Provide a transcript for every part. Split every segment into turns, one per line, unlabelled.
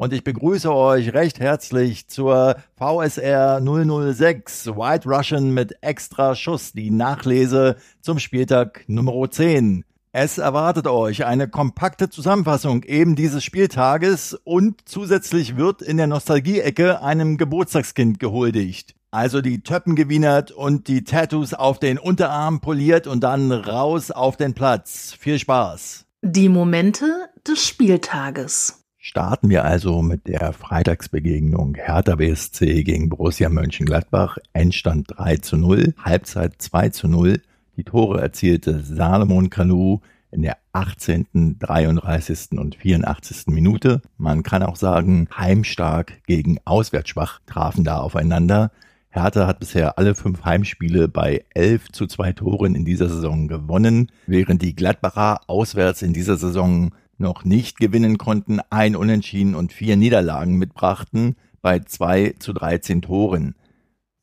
und ich begrüße euch recht herzlich zur VSR 006 White Russian mit extra Schuss, die Nachlese zum Spieltag Nummer 10. Es erwartet euch eine kompakte Zusammenfassung eben dieses Spieltages und zusätzlich wird in der Nostalgie-Ecke einem Geburtstagskind gehuldigt. Also die Töppen gewienert und die Tattoos auf den Unterarm poliert und dann raus auf den Platz. Viel Spaß.
Die Momente des Spieltages.
Starten wir also mit der Freitagsbegegnung Hertha BSC gegen Borussia Mönchengladbach. Endstand 3 zu 0, Halbzeit 2 zu 0. Die Tore erzielte Salomon Kalou in der 18., 33. und 84. Minute. Man kann auch sagen, heimstark gegen auswärtsschwach trafen da aufeinander. Hertha hat bisher alle fünf Heimspiele bei 11 zu 2 Toren in dieser Saison gewonnen, während die Gladbacher auswärts in dieser Saison noch nicht gewinnen konnten, ein Unentschieden und vier Niederlagen mitbrachten bei zwei zu 13 Toren.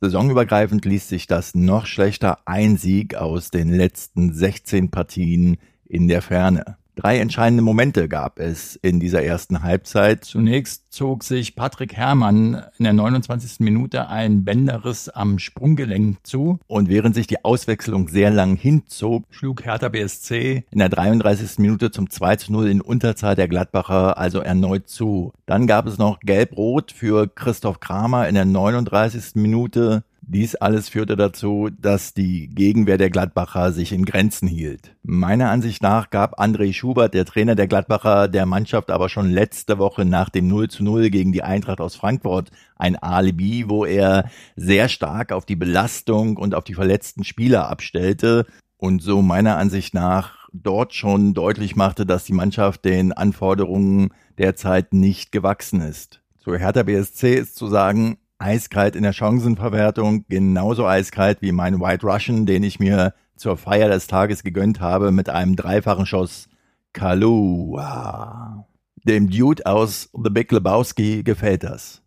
Saisonübergreifend ließ sich das noch schlechter ein Sieg aus den letzten 16 Partien in der Ferne. Drei entscheidende Momente gab es in dieser ersten Halbzeit. Zunächst zog sich Patrick Herrmann in der 29. Minute ein Bänderriss am Sprunggelenk zu und während sich die Auswechslung sehr lang hinzog, schlug Hertha BSC in der 33. Minute zum 2 zu 0 in Unterzahl der Gladbacher also erneut zu. Dann gab es noch Gelb-Rot für Christoph Kramer in der 39. Minute. Dies alles führte dazu, dass die Gegenwehr der Gladbacher sich in Grenzen hielt. Meiner Ansicht nach gab André Schubert, der Trainer der Gladbacher, der Mannschaft aber schon letzte Woche nach dem 0 zu 0 gegen die Eintracht aus Frankfurt ein Alibi, wo er sehr stark auf die Belastung und auf die verletzten Spieler abstellte und so meiner Ansicht nach dort schon deutlich machte, dass die Mannschaft den Anforderungen derzeit nicht gewachsen ist. Zu Hertha BSC ist zu sagen, eiskalt in der Chancenverwertung, genauso eiskalt wie mein White Russian, den ich mir zur Feier des Tages gegönnt habe mit einem dreifachen Schuss Kalua. Dem Dude aus The Big Lebowski gefällt das.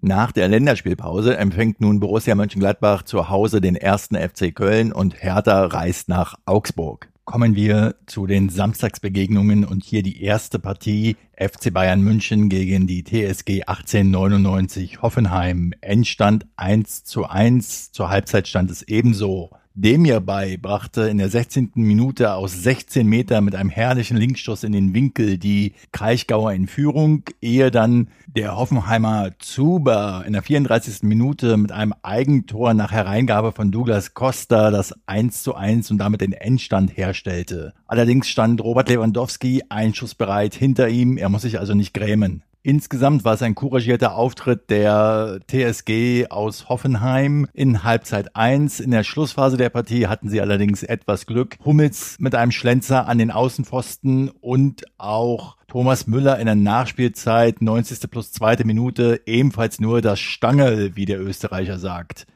Nach der Länderspielpause empfängt nun Borussia Mönchengladbach zu Hause den ersten FC Köln und Hertha reist nach Augsburg. Kommen wir zu den Samstagsbegegnungen und hier die erste Partie FC Bayern München gegen die TSG 1899 Hoffenheim. Endstand 1 zu 1. Zur Halbzeit stand es ebenso. Demir bei brachte in der 16. Minute aus 16 Meter mit einem herrlichen Linksstoß in den Winkel die Kraichgauer in Führung, ehe dann der Hoffenheimer Zuber in der 34. Minute mit einem Eigentor nach Hereingabe von Douglas Costa das 1 zu 1 und damit den Endstand herstellte. Allerdings stand Robert Lewandowski einschussbereit hinter ihm, er muss sich also nicht grämen. Insgesamt war es ein couragierter Auftritt der TSG aus Hoffenheim in Halbzeit 1. In der Schlussphase der Partie hatten sie allerdings etwas Glück. Hummels mit einem Schlenzer an den Außenpfosten und auch Thomas Müller in der Nachspielzeit, 90. plus zweite Minute, ebenfalls nur das Stangel, wie der Österreicher sagt.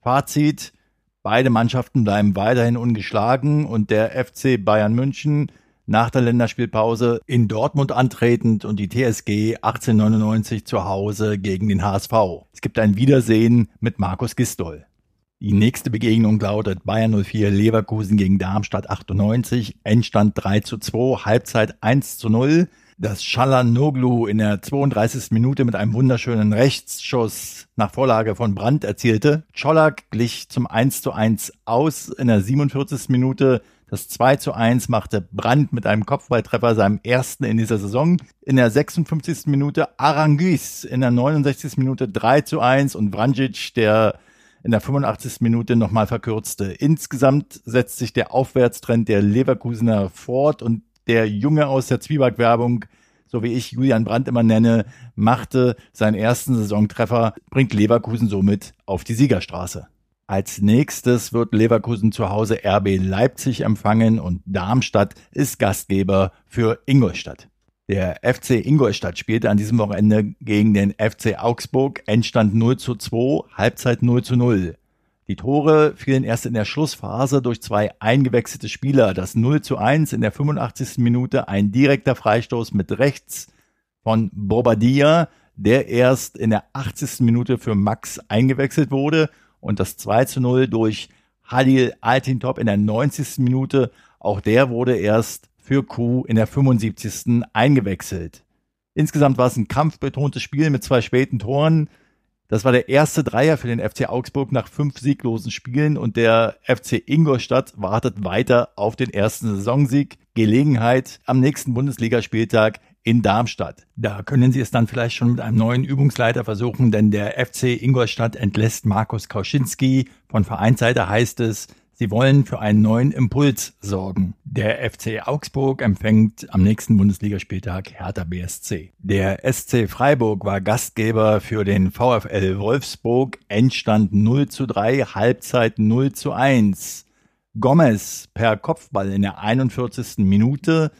Fazit, beide Mannschaften bleiben weiterhin ungeschlagen und der FC Bayern München nach der Länderspielpause in Dortmund antretend und die TSG 1899 zu Hause gegen den HSV. Es gibt ein Wiedersehen mit Markus Gistol. Die nächste Begegnung lautet Bayern 04 Leverkusen gegen Darmstadt 98, Endstand 3 zu 2, Halbzeit 1 zu 0. Das Noglu in der 32. Minute mit einem wunderschönen Rechtsschuss nach Vorlage von Brandt erzielte. Czolak glich zum 1 zu 1 aus in der 47. Minute das 2 zu 1 machte Brandt mit einem Kopfballtreffer seinem ersten in dieser Saison. In der 56. Minute Aranguis, in der 69. Minute 3 zu 1 und Vranjic, der in der 85. Minute nochmal verkürzte. Insgesamt setzt sich der Aufwärtstrend der Leverkusener fort und der Junge aus der Zwieback-Werbung, so wie ich Julian Brandt immer nenne, machte seinen ersten Saisontreffer, bringt Leverkusen somit auf die Siegerstraße. Als nächstes wird Leverkusen zu Hause RB Leipzig empfangen und Darmstadt ist Gastgeber für Ingolstadt. Der FC Ingolstadt spielte an diesem Wochenende gegen den FC Augsburg, Endstand 0 zu 2, Halbzeit 0 zu 0. Die Tore fielen erst in der Schlussphase durch zwei eingewechselte Spieler. Das 0 zu 1 in der 85. Minute, ein direkter Freistoß mit rechts von Bobadilla, der erst in der 80. Minute für Max eingewechselt wurde und das 2 zu 0 durch Halil Altintop in der 90. Minute, auch der wurde erst für Q in der 75. eingewechselt. Insgesamt war es ein kampfbetontes Spiel mit zwei späten Toren. Das war der erste Dreier für den FC Augsburg nach fünf sieglosen Spielen und der FC Ingolstadt wartet weiter auf den ersten Saisonsieg. Gelegenheit am nächsten Bundesligaspieltag in Darmstadt. Da können Sie es dann vielleicht schon mit einem neuen Übungsleiter versuchen, denn der FC Ingolstadt entlässt Markus Kauschinski. Von Vereinsseite heißt es, Sie wollen für einen neuen Impuls sorgen. Der FC Augsburg empfängt am nächsten Bundesligaspieltag Hertha BSC. Der SC Freiburg war Gastgeber für den VfL Wolfsburg. Endstand 0 zu 3, Halbzeit 0 zu 1. Gomez per Kopfball in der 41. Minute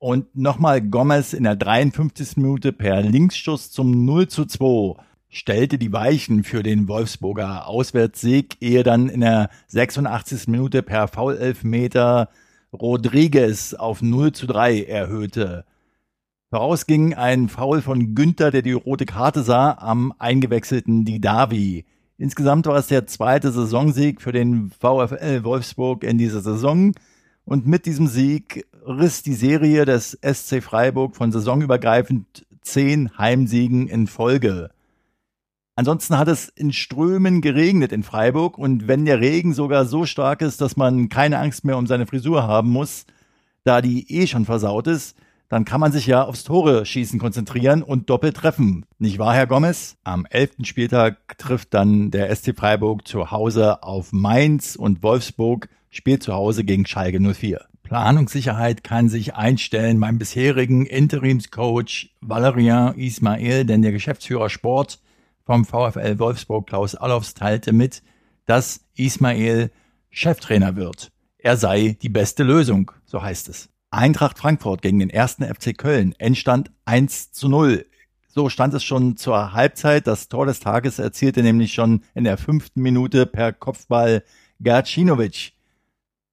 und nochmal Gomez in der 53. Minute per Linksschuss zum 0 zu 2 stellte die Weichen für den Wolfsburger Auswärtssieg, ehe dann in der 86. Minute per Foul-Elfmeter Rodriguez auf 0 zu 3 erhöhte. Voraus ging ein Foul von Günther, der die rote Karte sah, am eingewechselten Didavi. Insgesamt war es der zweite Saisonsieg für den VfL Wolfsburg in dieser Saison. Und mit diesem Sieg riss die Serie des SC Freiburg von saisonübergreifend zehn Heimsiegen in Folge. Ansonsten hat es in Strömen geregnet in Freiburg und wenn der Regen sogar so stark ist, dass man keine Angst mehr um seine Frisur haben muss, da die eh schon versaut ist, dann kann man sich ja aufs Tore schießen konzentrieren und doppelt treffen. Nicht wahr, Herr Gomez? Am elften Spieltag trifft dann der SC Freiburg zu Hause auf Mainz und Wolfsburg spielt zu Hause gegen Schalke 04. Planungssicherheit kann sich einstellen beim bisherigen Interimscoach Valerian Ismail, denn der Geschäftsführer Sport vom VfL Wolfsburg Klaus Allofs teilte mit, dass Ismail Cheftrainer wird. Er sei die beste Lösung, so heißt es. Eintracht Frankfurt gegen den ersten FC Köln, Endstand 1 zu 0. So stand es schon zur Halbzeit. Das Tor des Tages erzielte nämlich schon in der fünften Minute per Kopfball Gacinovic.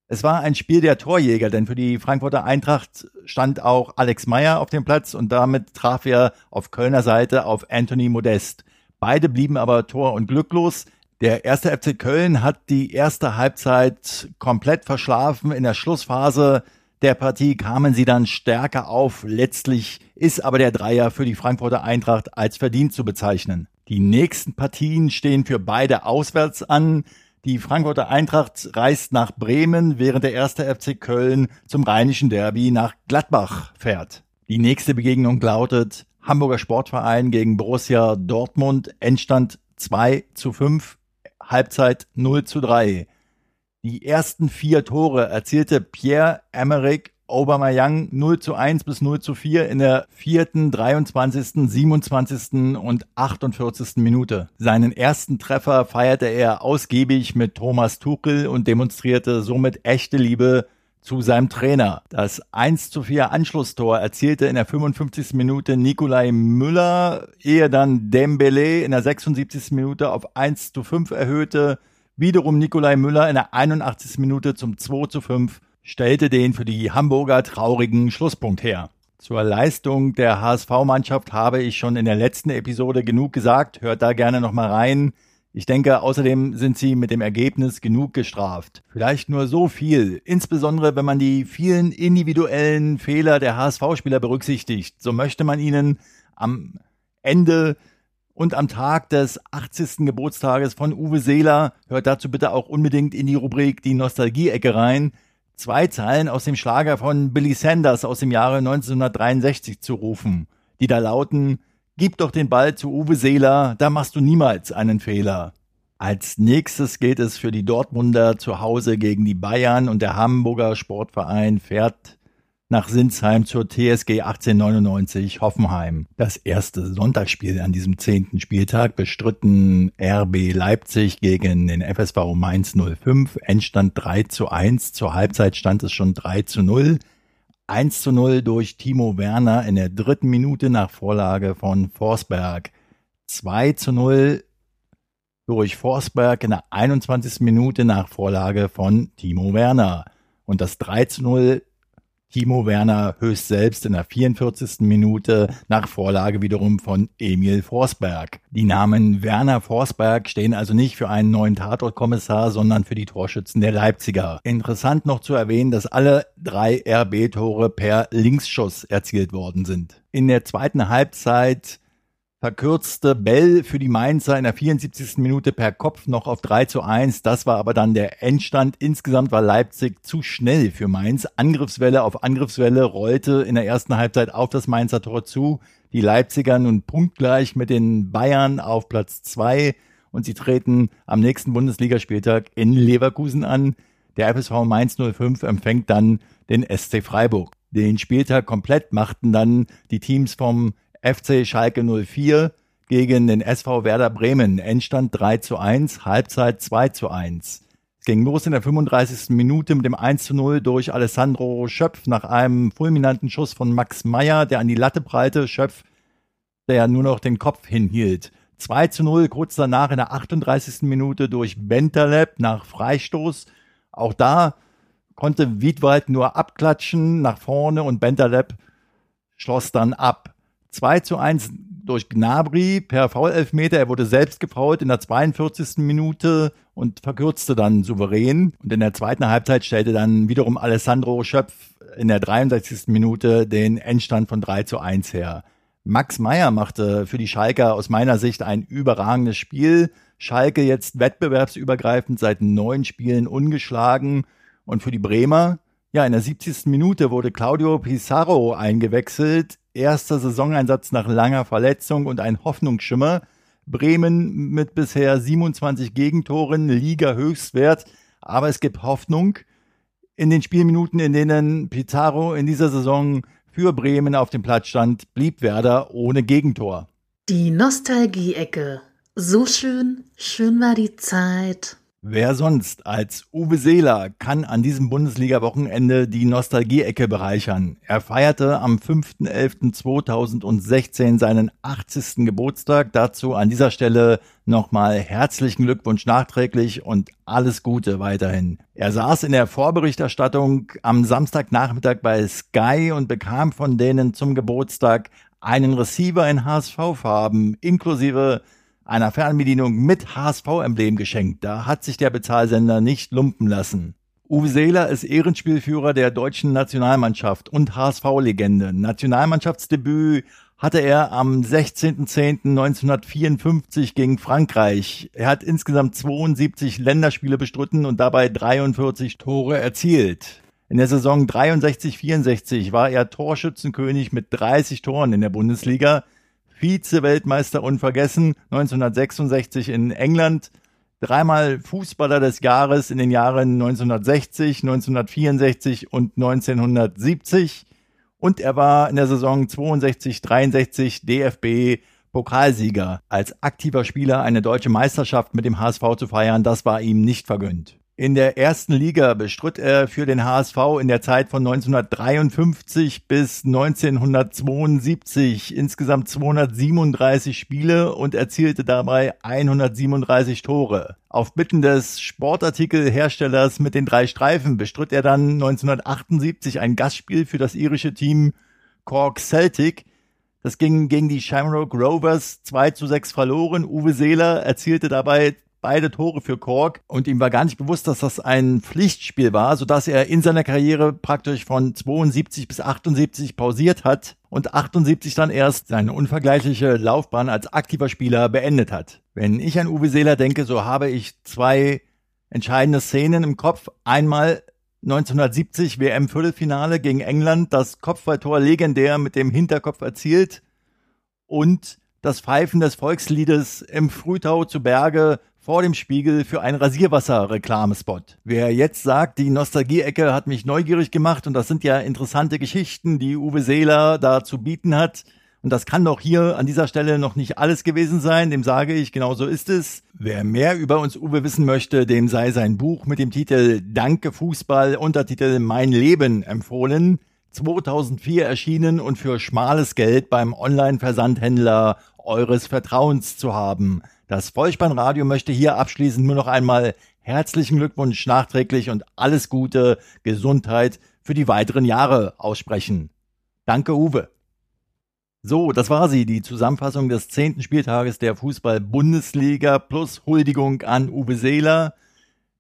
Es war ein Spiel der Torjäger, denn für die Frankfurter Eintracht stand auch Alex Meyer auf dem Platz und damit traf er auf Kölner Seite auf Anthony Modest. Beide blieben aber tor- und glücklos. Der erste FC Köln hat die erste Halbzeit komplett verschlafen. In der Schlussphase der Partie kamen sie dann stärker auf. Letztlich ist aber der Dreier für die Frankfurter Eintracht als verdient zu bezeichnen. Die nächsten Partien stehen für beide auswärts an. Die Frankfurter Eintracht reist nach Bremen, während der erste FC Köln zum rheinischen Derby nach Gladbach fährt. Die nächste Begegnung lautet Hamburger Sportverein gegen Borussia Dortmund. Endstand 2 zu 5, Halbzeit 0 zu 3. Die ersten vier Tore erzielte Pierre-Emerick Aubameyang 0 zu 1 bis 0 zu 4 in der vierten, 23., 27. und 48. Minute. Seinen ersten Treffer feierte er ausgiebig mit Thomas Tuchel und demonstrierte somit echte Liebe zu seinem Trainer. Das 1 zu 4 Anschlusstor erzielte in der 55. Minute Nikolai Müller, ehe dann Dembele in der 76. Minute auf 1 zu 5 erhöhte. Wiederum Nikolai Müller in der 81. Minute zum 2 zu 5 stellte den für die Hamburger traurigen Schlusspunkt her. Zur Leistung der HSV-Mannschaft habe ich schon in der letzten Episode genug gesagt. Hört da gerne nochmal rein. Ich denke, außerdem sind sie mit dem Ergebnis genug gestraft. Vielleicht nur so viel, insbesondere wenn man die vielen individuellen Fehler der HSV-Spieler berücksichtigt. So möchte man ihnen am Ende und am Tag des 80. Geburtstages von Uwe Seeler, hört dazu bitte auch unbedingt in die Rubrik die Nostalgie-Ecke rein, zwei Zeilen aus dem Schlager von Billy Sanders aus dem Jahre 1963 zu rufen, die da lauten, Gib doch den Ball zu Uwe Seeler, da machst du niemals einen Fehler. Als nächstes geht es für die Dortmunder zu Hause gegen die Bayern und der Hamburger Sportverein fährt nach Sinsheim zur TSG 1899 Hoffenheim. Das erste Sonntagsspiel an diesem zehnten Spieltag bestritten RB Leipzig gegen den FSV Mainz 05. Endstand 3 zu 1. Zur Halbzeit stand es schon 3 zu 0. 1 zu 0 durch Timo Werner in der dritten Minute nach Vorlage von Forsberg. 2 zu 0 durch Forsberg in der 21. Minute nach Vorlage von Timo Werner. Und das 3 zu 0 Timo Werner höchst selbst in der 44. Minute nach Vorlage wiederum von Emil Forsberg. Die Namen Werner Forsberg stehen also nicht für einen neuen Tatortkommissar, sondern für die Torschützen der Leipziger. Interessant noch zu erwähnen, dass alle drei RB-Tore per Linksschuss erzielt worden sind. In der zweiten Halbzeit verkürzte Bell für die Mainzer in der 74. Minute per Kopf noch auf 3 zu 1. Das war aber dann der Endstand. Insgesamt war Leipzig zu schnell für Mainz. Angriffswelle auf Angriffswelle rollte in der ersten Halbzeit auf das Mainzer Tor zu. Die Leipziger nun punktgleich mit den Bayern auf Platz 2 und sie treten am nächsten Bundesligaspieltag in Leverkusen an. Der FSV Mainz 05 empfängt dann den SC Freiburg. Den Spieltag komplett machten dann die Teams vom FC Schalke 04 gegen den SV Werder Bremen. Endstand 3 zu 1, Halbzeit 2 zu 1. Es ging los in der 35. Minute mit dem 1 zu 0 durch Alessandro Schöpf nach einem fulminanten Schuss von Max Meyer, der an die Latte prallte. Schöpf, der nur noch den Kopf hinhielt. 2 zu 0 kurz danach in der 38. Minute durch Bentaleb nach Freistoß. Auch da konnte Wiedwald nur abklatschen nach vorne und Bentaleb schloss dann ab. 2 zu 1 durch Gnabry per Foul-Elfmeter. Er wurde selbst gefault in der 42. Minute und verkürzte dann souverän. Und in der zweiten Halbzeit stellte dann wiederum Alessandro Schöpf in der 63. Minute den Endstand von 3 zu 1 her. Max Meyer machte für die Schalker aus meiner Sicht ein überragendes Spiel. Schalke jetzt wettbewerbsübergreifend seit neun Spielen ungeschlagen. Und für die Bremer, ja, in der 70. Minute wurde Claudio Pizarro eingewechselt erster Saisoneinsatz nach langer Verletzung und ein Hoffnungsschimmer. Bremen mit bisher 27 Gegentoren, Liga-Höchstwert, aber es gibt Hoffnung. In den Spielminuten, in denen Pizarro in dieser Saison für Bremen auf dem Platz stand, blieb Werder ohne Gegentor.
Die Nostalgie-Ecke. So schön, schön war die Zeit.
Wer sonst als Uwe Seeler kann an diesem Bundesliga-Wochenende die Nostalgie-Ecke bereichern? Er feierte am 5.11.2016 seinen 80. Geburtstag. Dazu an dieser Stelle nochmal herzlichen Glückwunsch nachträglich und alles Gute weiterhin. Er saß in der Vorberichterstattung am Samstagnachmittag bei Sky und bekam von denen zum Geburtstag einen Receiver in HSV-Farben inklusive einer Fernbedienung mit HSV-Emblem geschenkt. Da hat sich der Bezahlsender nicht lumpen lassen. Uwe Seeler ist Ehrenspielführer der deutschen Nationalmannschaft und HSV-Legende. Nationalmannschaftsdebüt hatte er am 16.10.1954 gegen Frankreich. Er hat insgesamt 72 Länderspiele bestritten und dabei 43 Tore erzielt. In der Saison 63-64 war er Torschützenkönig mit 30 Toren in der Bundesliga. Vize-Weltmeister unvergessen, 1966 in England, dreimal Fußballer des Jahres in den Jahren 1960, 1964 und 1970 und er war in der Saison 62, 63 DFB Pokalsieger. Als aktiver Spieler eine deutsche Meisterschaft mit dem HSV zu feiern, das war ihm nicht vergönnt. In der ersten Liga bestritt er für den HSV in der Zeit von 1953 bis 1972 insgesamt 237 Spiele und erzielte dabei 137 Tore. Auf Bitten des Sportartikelherstellers mit den drei Streifen bestritt er dann 1978 ein Gastspiel für das irische Team Cork Celtic. Das ging gegen die Shamrock Rovers 2 zu 6 verloren. Uwe Seeler erzielte dabei beide Tore für Cork und ihm war gar nicht bewusst, dass das ein Pflichtspiel war, sodass er in seiner Karriere praktisch von 72 bis 78 pausiert hat und 78 dann erst seine unvergleichliche Laufbahn als aktiver Spieler beendet hat. Wenn ich an Uwe Seeler denke, so habe ich zwei entscheidende Szenen im Kopf. Einmal 1970 WM-Viertelfinale gegen England, das Kopfballtor legendär mit dem Hinterkopf erzielt und das Pfeifen des Volksliedes im Frühtau zu Berge vor dem Spiegel für einen Rasierwasser-Reklamespot. Wer jetzt sagt, die Nostalgie-Ecke hat mich neugierig gemacht und das sind ja interessante Geschichten, die Uwe Seeler da zu bieten hat, und das kann doch hier an dieser Stelle noch nicht alles gewesen sein, dem sage ich, genau so ist es. Wer mehr über uns Uwe wissen möchte, dem sei sein Buch mit dem Titel Danke Fußball, Untertitel Mein Leben empfohlen. 2004 erschienen und für schmales Geld beim Online-Versandhändler eures Vertrauens zu haben. Das Vollspannradio möchte hier abschließend nur noch einmal herzlichen Glückwunsch nachträglich und alles Gute, Gesundheit für die weiteren Jahre aussprechen. Danke, Uwe. So, das war sie, die Zusammenfassung des zehnten Spieltages der Fußball-Bundesliga plus Huldigung an Uwe Seeler.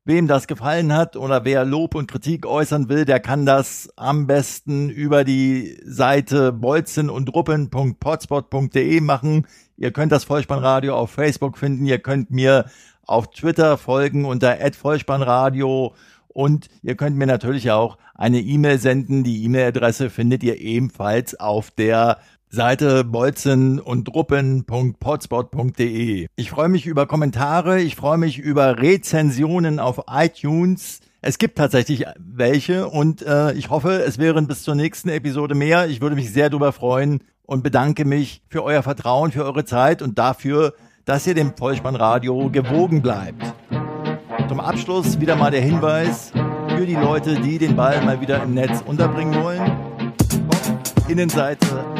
Wem das gefallen hat oder wer Lob und Kritik äußern will, der kann das am besten über die Seite bolzen und ruppen.potspot.de machen. Ihr könnt das Vollspannradio auf Facebook finden. Ihr könnt mir auf Twitter folgen unter @vollspannradio und ihr könnt mir natürlich auch eine E-Mail senden. Die E-Mail-Adresse findet ihr ebenfalls auf der Seite bolzen und druppen.potspot.de. Ich freue mich über Kommentare, ich freue mich über Rezensionen auf iTunes. Es gibt tatsächlich welche und äh, ich hoffe, es wären bis zur nächsten Episode mehr. Ich würde mich sehr darüber freuen und bedanke mich für euer Vertrauen, für eure Zeit und dafür, dass ihr dem Vollspannradio gewogen bleibt. Zum Abschluss wieder mal der Hinweis für die Leute, die den Ball mal wieder im Netz unterbringen wollen. Innenseite,